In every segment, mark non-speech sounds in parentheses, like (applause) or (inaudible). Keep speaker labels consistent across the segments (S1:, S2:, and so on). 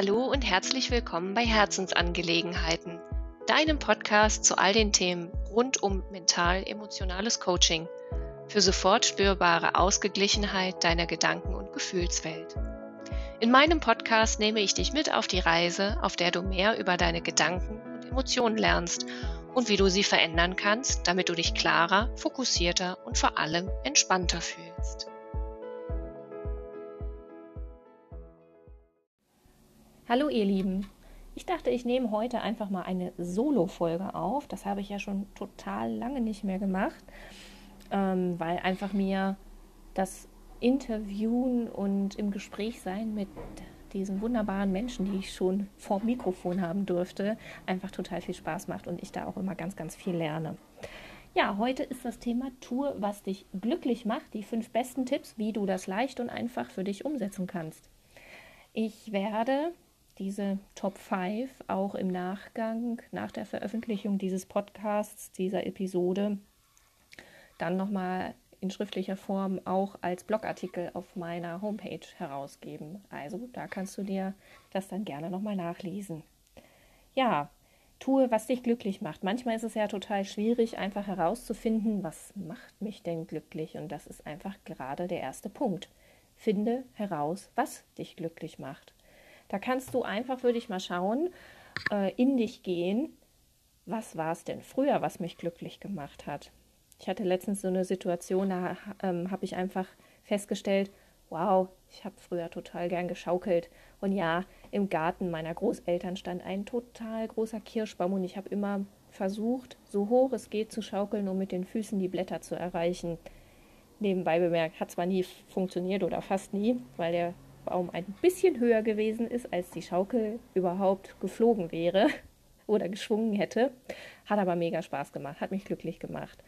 S1: Hallo und herzlich willkommen bei Herzensangelegenheiten, deinem Podcast zu all den Themen rund um mental-emotionales Coaching für sofort spürbare Ausgeglichenheit deiner Gedanken- und Gefühlswelt. In meinem Podcast nehme ich dich mit auf die Reise, auf der du mehr über deine Gedanken und Emotionen lernst und wie du sie verändern kannst, damit du dich klarer, fokussierter und vor allem entspannter fühlst.
S2: Hallo ihr Lieben. Ich dachte, ich nehme heute einfach mal eine Solo-Folge auf. Das habe ich ja schon total lange nicht mehr gemacht, ähm, weil einfach mir das Interviewen und im Gespräch sein mit diesen wunderbaren Menschen, die ich schon vor Mikrofon haben durfte, einfach total viel Spaß macht und ich da auch immer ganz, ganz viel lerne. Ja, heute ist das Thema Tue, was dich glücklich macht. Die fünf besten Tipps, wie du das leicht und einfach für dich umsetzen kannst. Ich werde diese Top 5 auch im Nachgang, nach der Veröffentlichung dieses Podcasts, dieser Episode, dann nochmal in schriftlicher Form auch als Blogartikel auf meiner Homepage herausgeben. Also da kannst du dir das dann gerne nochmal nachlesen. Ja, tue, was dich glücklich macht. Manchmal ist es ja total schwierig, einfach herauszufinden, was macht mich denn glücklich. Und das ist einfach gerade der erste Punkt. Finde heraus, was dich glücklich macht. Da kannst du einfach für dich mal schauen, äh, in dich gehen, was war es denn früher, was mich glücklich gemacht hat. Ich hatte letztens so eine Situation, da ähm, habe ich einfach festgestellt, wow, ich habe früher total gern geschaukelt. Und ja, im Garten meiner Großeltern stand ein total großer Kirschbaum und ich habe immer versucht, so hoch es geht zu schaukeln, um mit den Füßen die Blätter zu erreichen. Nebenbei bemerkt, hat zwar nie funktioniert oder fast nie, weil der Baum ein bisschen höher gewesen ist, als die Schaukel überhaupt geflogen wäre (laughs) oder geschwungen hätte. Hat aber mega Spaß gemacht, hat mich glücklich gemacht.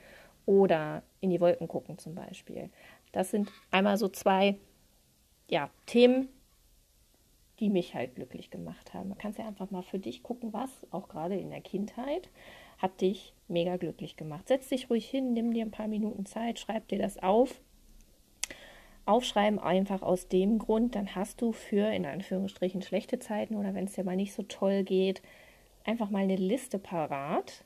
S2: Oder in die Wolken gucken zum Beispiel. Das sind einmal so zwei ja, Themen, die mich halt glücklich gemacht haben. Man kann ja einfach mal für dich gucken, was auch gerade in der Kindheit hat dich mega glücklich gemacht. Setz dich ruhig hin, nimm dir ein paar Minuten Zeit, schreib dir das auf Aufschreiben einfach aus dem Grund, dann hast du für in Anführungsstrichen schlechte Zeiten oder wenn es dir mal nicht so toll geht, einfach mal eine Liste parat,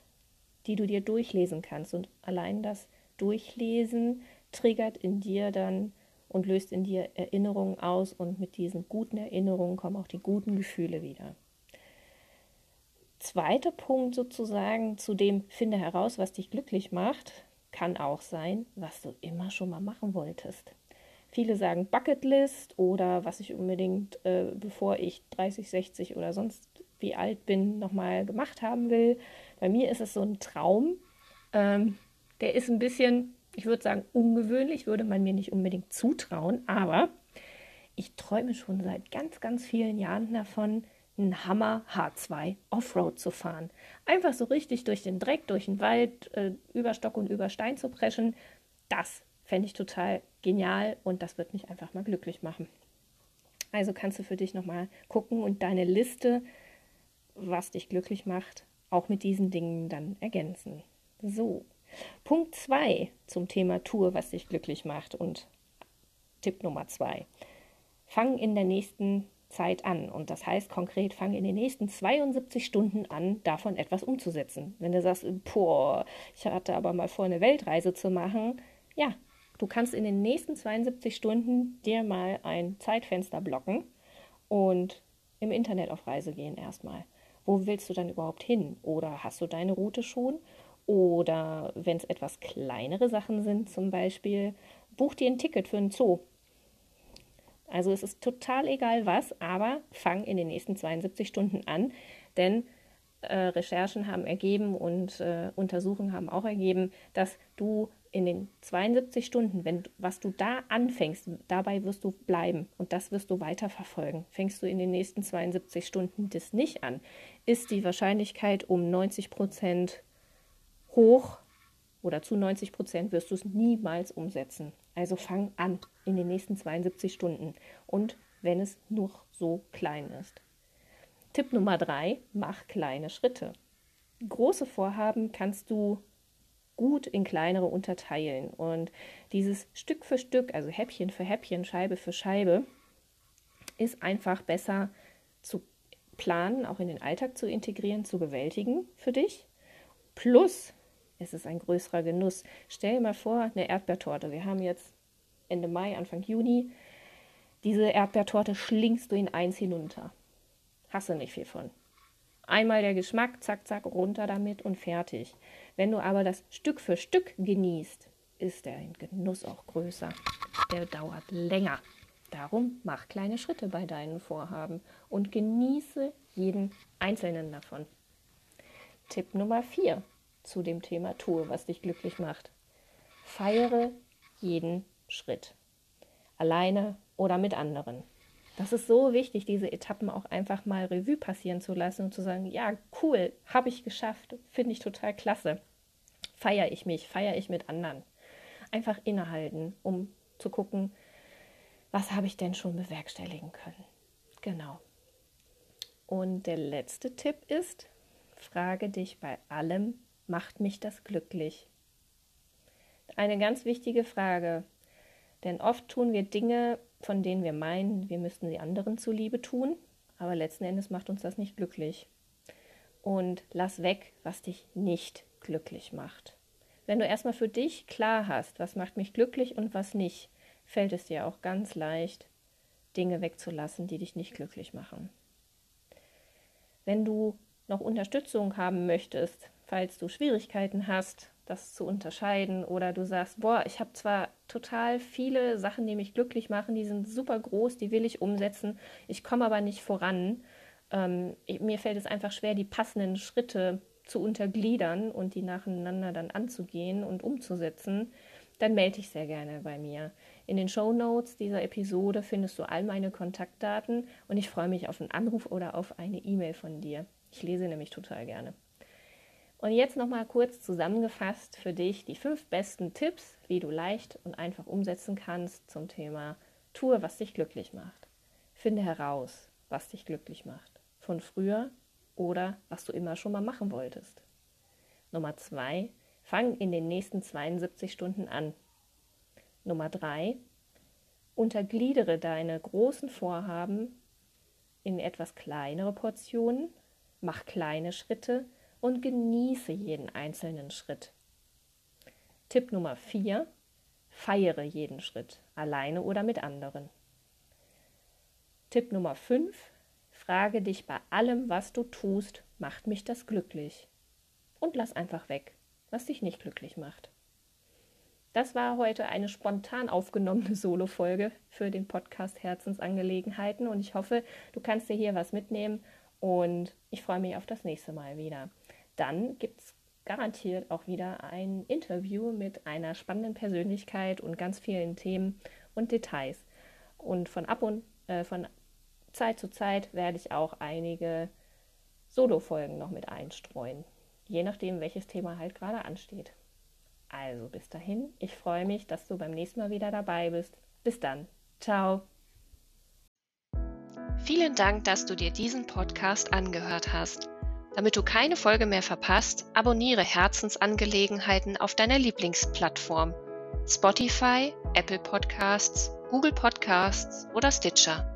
S2: die du dir durchlesen kannst. Und allein das Durchlesen triggert in dir dann und löst in dir Erinnerungen aus und mit diesen guten Erinnerungen kommen auch die guten Gefühle wieder. Zweiter Punkt sozusagen zu dem finde heraus, was dich glücklich macht, kann auch sein, was du immer schon mal machen wolltest. Viele sagen Bucketlist oder was ich unbedingt, äh, bevor ich 30, 60 oder sonst wie alt bin, nochmal gemacht haben will. Bei mir ist es so ein Traum. Ähm, der ist ein bisschen, ich würde sagen, ungewöhnlich, würde man mir nicht unbedingt zutrauen, aber ich träume schon seit ganz, ganz vielen Jahren davon, einen Hammer H2 Offroad zu fahren. Einfach so richtig durch den Dreck, durch den Wald, äh, über Stock und über Stein zu preschen. Das fände ich total genial und das wird mich einfach mal glücklich machen. Also kannst du für dich nochmal gucken und deine Liste, was dich glücklich macht, auch mit diesen Dingen dann ergänzen. So, Punkt 2 zum Thema Tour, was dich glücklich macht und Tipp Nummer 2. Fang in der nächsten Zeit an. Und das heißt konkret, fang in den nächsten 72 Stunden an, davon etwas umzusetzen. Wenn du sagst, boah, ich hatte aber mal vor, eine Weltreise zu machen, ja, Du kannst in den nächsten 72 Stunden dir mal ein Zeitfenster blocken und im Internet auf Reise gehen erstmal. Wo willst du dann überhaupt hin? Oder hast du deine Route schon? Oder wenn es etwas kleinere Sachen sind, zum Beispiel, buch dir ein Ticket für einen Zoo. Also es ist total egal was, aber fang in den nächsten 72 Stunden an, denn äh, Recherchen haben ergeben und äh, Untersuchungen haben auch ergeben, dass du in den 72 Stunden, wenn was du da anfängst, dabei wirst du bleiben und das wirst du weiterverfolgen. Fängst du in den nächsten 72 Stunden das nicht an, ist die Wahrscheinlichkeit um 90 Prozent hoch oder zu 90 Prozent wirst du es niemals umsetzen. Also fang an in den nächsten 72 Stunden und wenn es nur so klein ist. Tipp Nummer drei, mach kleine Schritte. Große Vorhaben kannst du gut in kleinere unterteilen. Und dieses Stück für Stück, also Häppchen für Häppchen, Scheibe für Scheibe, ist einfach besser zu planen, auch in den Alltag zu integrieren, zu bewältigen für dich. Plus, es ist ein größerer Genuss. Stell dir mal vor, eine Erdbeertorte. Wir haben jetzt Ende Mai, Anfang Juni. Diese Erdbeertorte schlingst du in eins hinunter. Hast du nicht viel von. Einmal der Geschmack, zack, zack, runter damit und fertig. Wenn du aber das Stück für Stück genießt, ist der Genuss auch größer. Der dauert länger. Darum mach kleine Schritte bei deinen Vorhaben und genieße jeden einzelnen davon. Tipp Nummer 4 zu dem Thema Tue, was dich glücklich macht. Feiere jeden Schritt. Alleine oder mit anderen. Das ist so wichtig, diese Etappen auch einfach mal Revue passieren zu lassen und zu sagen, ja, cool, habe ich geschafft, finde ich total klasse. Feiere ich mich, feiere ich mit anderen. Einfach innehalten, um zu gucken, was habe ich denn schon bewerkstelligen können. Genau. Und der letzte Tipp ist, frage dich bei allem, macht mich das glücklich? Eine ganz wichtige Frage, denn oft tun wir Dinge, von denen wir meinen, wir müssten sie anderen zuliebe tun, aber letzten Endes macht uns das nicht glücklich. Und lass weg, was dich nicht glücklich macht. Wenn du erstmal für dich klar hast, was macht mich glücklich und was nicht, fällt es dir auch ganz leicht, Dinge wegzulassen, die dich nicht glücklich machen. Wenn du noch Unterstützung haben möchtest, falls du Schwierigkeiten hast, das zu unterscheiden oder du sagst, boah, ich habe zwar total viele Sachen, die mich glücklich machen, die sind super groß, die will ich umsetzen, ich komme aber nicht voran. Ähm, mir fällt es einfach schwer, die passenden Schritte zu untergliedern und die nacheinander dann anzugehen und umzusetzen, dann melde dich sehr gerne bei mir. In den Show Notes dieser Episode findest du all meine Kontaktdaten und ich freue mich auf einen Anruf oder auf eine E-Mail von dir. Ich lese nämlich total gerne. Und jetzt nochmal kurz zusammengefasst für dich die fünf besten Tipps, wie du leicht und einfach umsetzen kannst zum Thema Tue, was dich glücklich macht. Finde heraus, was dich glücklich macht. Von früher oder was du immer schon mal machen wolltest. Nummer zwei, fang in den nächsten 72 Stunden an. Nummer drei, untergliedere deine großen Vorhaben in etwas kleinere Portionen, mach kleine Schritte und genieße jeden einzelnen Schritt. Tipp Nummer 4. Feiere jeden Schritt, alleine oder mit anderen. Tipp Nummer 5. Frage dich bei allem, was du tust, macht mich das glücklich? Und lass einfach weg, was dich nicht glücklich macht. Das war heute eine spontan aufgenommene (laughs) Solo-Folge für den Podcast Herzensangelegenheiten und ich hoffe, du kannst dir hier was mitnehmen und ich freue mich auf das nächste Mal wieder dann gibt es garantiert auch wieder ein Interview mit einer spannenden Persönlichkeit und ganz vielen Themen und Details. Und von ab und äh, von Zeit zu Zeit werde ich auch einige Solo-Folgen noch mit einstreuen, je nachdem, welches Thema halt gerade ansteht. Also bis dahin, ich freue mich, dass du beim nächsten Mal wieder dabei bist. Bis dann. Ciao.
S1: Vielen Dank, dass du dir diesen Podcast angehört hast. Damit du keine Folge mehr verpasst, abonniere Herzensangelegenheiten auf deiner Lieblingsplattform Spotify, Apple Podcasts, Google Podcasts oder Stitcher.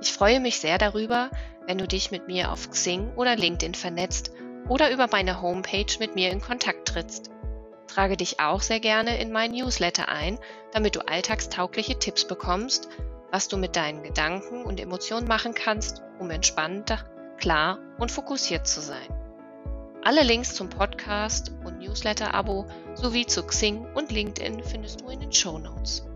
S1: Ich freue mich sehr darüber, wenn du dich mit mir auf Xing oder LinkedIn vernetzt oder über meine Homepage mit mir in Kontakt trittst. Trage dich auch sehr gerne in mein Newsletter ein, damit du alltagstaugliche Tipps bekommst, was du mit deinen Gedanken und Emotionen machen kannst, um entspannter klar und fokussiert zu sein. Alle Links zum Podcast und Newsletter-Abo sowie zu Xing und LinkedIn findest du in den Show Notes.